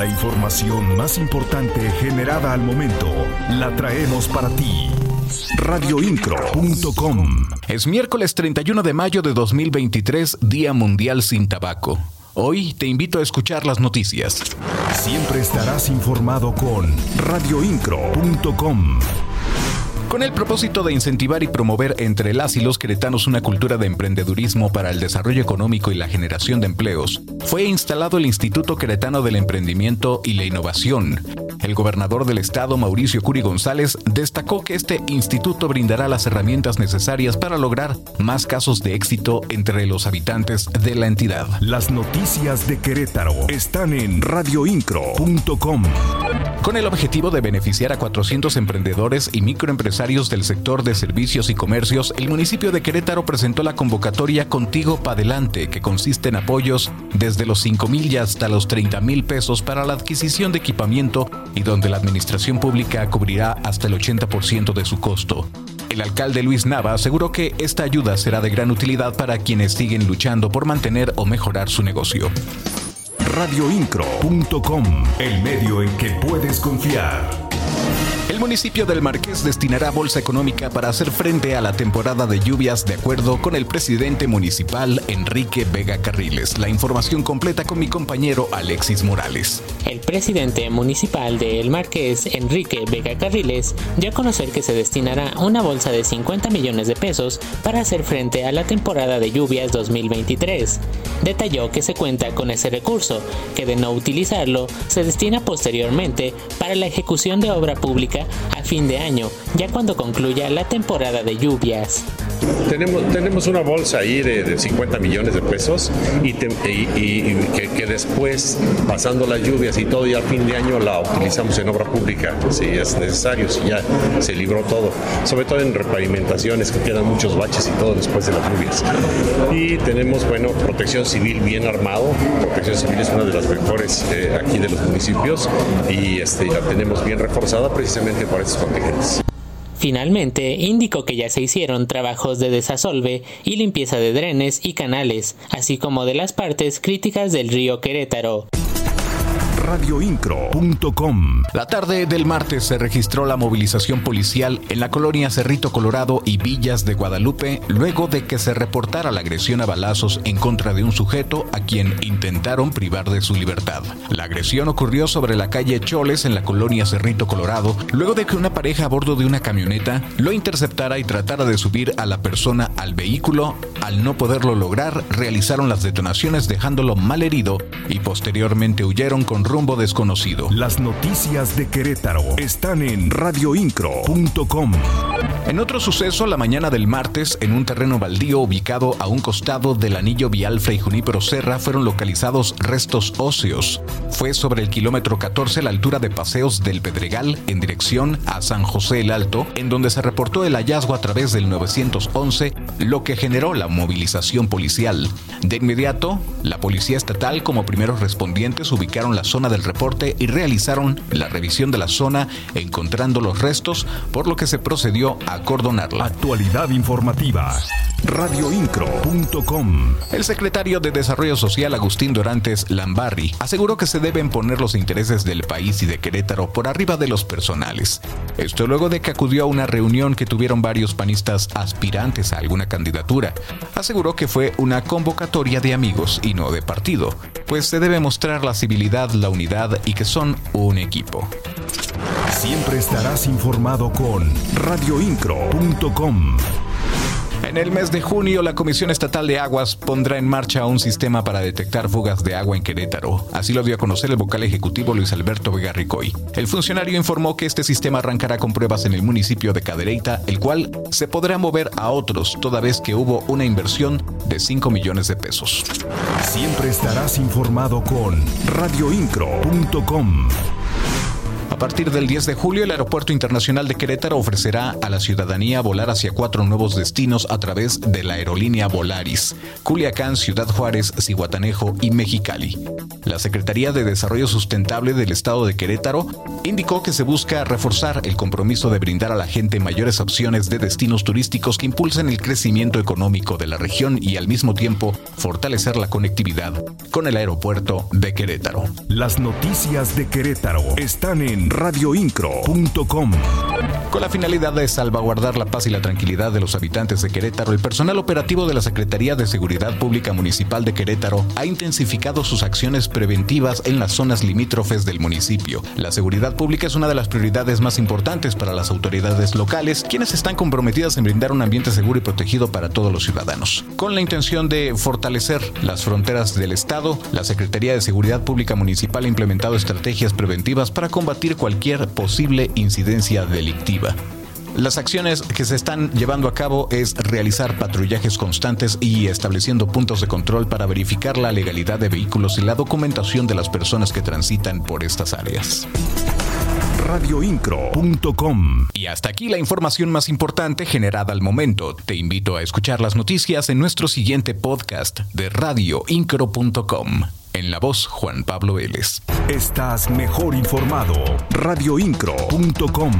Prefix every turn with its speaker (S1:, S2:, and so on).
S1: La información más importante generada al momento la traemos para ti. Radioincro.com
S2: Es miércoles 31 de mayo de 2023, Día Mundial sin Tabaco. Hoy te invito a escuchar las noticias.
S1: Siempre estarás informado con radioincro.com.
S2: Con el propósito de incentivar y promover entre las y los queretanos una cultura de emprendedurismo para el desarrollo económico y la generación de empleos, fue instalado el Instituto Queretano del Emprendimiento y la Innovación. El gobernador del estado, Mauricio Curi González, destacó que este instituto brindará las herramientas necesarias para lograr más casos de éxito entre los habitantes de la entidad.
S1: Las noticias de Querétaro están en radioincro.com.
S2: Con el objetivo de beneficiar a 400 emprendedores y microempresarios del sector de servicios y comercios, el municipio de Querétaro presentó la convocatoria Contigo Pa' Adelante, que consiste en apoyos desde los 5 mil y hasta los 30 mil pesos para la adquisición de equipamiento y donde la administración pública cubrirá hasta el 80% de su costo. El alcalde Luis Nava aseguró que esta ayuda será de gran utilidad para quienes siguen luchando por mantener o mejorar su negocio
S1: radioincro.com, el medio en que puedes confiar.
S2: El municipio del Marqués destinará bolsa económica para hacer frente a la temporada de lluvias de acuerdo con el presidente municipal Enrique Vega Carriles. La información completa con mi compañero Alexis Morales.
S3: El presidente municipal de El Marqués, Enrique Vega Carriles, dio a conocer que se destinará una bolsa de 50 millones de pesos para hacer frente a la temporada de lluvias 2023. Detalló que se cuenta con ese recurso, que de no utilizarlo se destina posteriormente para la ejecución de obra pública a fin de año, ya cuando concluya la temporada de lluvias.
S4: Tenemos, tenemos una bolsa ahí de, 50 millones de pesos y, que, después, pasando las lluvias y todo, y a fin de año la utilizamos en obra pública, si es necesario, si ya se libró todo, sobre todo en repavimentaciones, que quedan muchos baches y todo después de las lluvias. Y tenemos, bueno, protección civil bien armado, protección civil es una de las mejores eh, aquí de los municipios y este, la tenemos bien reforzada precisamente por contingentes.
S3: Finalmente, indicó que ya se hicieron trabajos de desasolve y limpieza de drenes y canales, así como de las partes críticas del río Querétaro
S1: radioincro.com.
S2: La tarde del martes se registró la movilización policial en la colonia Cerrito Colorado y Villas de Guadalupe luego de que se reportara la agresión a balazos en contra de un sujeto a quien intentaron privar de su libertad. La agresión ocurrió sobre la calle Choles en la colonia Cerrito Colorado luego de que una pareja a bordo de una camioneta lo interceptara y tratara de subir a la persona al vehículo. Al no poderlo lograr, realizaron las detonaciones dejándolo mal herido y posteriormente huyeron con rumbo desconocido.
S1: Las noticias de Querétaro están en radioincro.com.
S2: En otro suceso, la mañana del martes, en un terreno baldío ubicado a un costado del anillo vial Fray Junípero Serra, fueron localizados restos óseos. Fue sobre el kilómetro 14 a la altura de Paseos del Pedregal, en dirección a San José el Alto, en donde se reportó el hallazgo a través del 911, lo que generó la movilización policial. De inmediato, la Policía Estatal como primeros respondientes ubicaron la zona del reporte y realizaron la revisión de la zona encontrando los restos, por lo que se procedió a acordonarla.
S1: Actualidad informativa. Radioincro.com.
S2: El secretario de Desarrollo Social Agustín Dorantes Lambarri aseguró que se deben poner los intereses del país y de Querétaro por arriba de los personales. Esto luego de que acudió a una reunión que tuvieron varios panistas aspirantes a alguna candidatura. Aseguró que fue una convocatoria de amigos y no de partido, pues se debe mostrar la civilidad, la unidad y que son un equipo.
S1: Siempre estarás informado con radioincro.com.
S2: En el mes de junio, la Comisión Estatal de Aguas pondrá en marcha un sistema para detectar fugas de agua en Querétaro. Así lo dio a conocer el vocal ejecutivo Luis Alberto Vega Ricoy. El funcionario informó que este sistema arrancará con pruebas en el municipio de Cadereyta, el cual se podrá mover a otros, toda vez que hubo una inversión de 5 millones de pesos.
S1: Siempre estarás informado con radioincro.com.
S2: A partir del 10 de julio, el Aeropuerto Internacional de Querétaro ofrecerá a la ciudadanía volar hacia cuatro nuevos destinos a través de la aerolínea Volaris, Culiacán, Ciudad Juárez, Cihuatanejo y Mexicali. La Secretaría de Desarrollo Sustentable del Estado de Querétaro indicó que se busca reforzar el compromiso de brindar a la gente mayores opciones de destinos turísticos que impulsen el crecimiento económico de la región y al mismo tiempo fortalecer la conectividad con el aeropuerto de Querétaro.
S1: Las noticias de Querétaro están en radioincro.com.
S2: Con la finalidad de salvaguardar la paz y la tranquilidad de los habitantes de Querétaro, el personal operativo de la Secretaría de Seguridad Pública Municipal de Querétaro ha intensificado sus acciones preventivas en las zonas limítrofes del municipio. La seguridad pública es una de las prioridades más importantes para las autoridades locales, quienes están comprometidas en brindar un ambiente seguro y protegido para todos los ciudadanos. Con la intención de fortalecer las fronteras del Estado, la Secretaría de Seguridad Pública Municipal ha implementado estrategias preventivas para combatir cualquier posible incidencia delictiva. Las acciones que se están llevando a cabo es realizar patrullajes constantes y estableciendo puntos de control para verificar la legalidad de vehículos y la documentación de las personas que transitan por estas áreas
S1: radioincro.com.
S2: Y hasta aquí la información más importante generada al momento. Te invito a escuchar las noticias en nuestro siguiente podcast de radioincro.com. En la voz, Juan Pablo Vélez.
S1: Estás mejor informado. radioincro.com.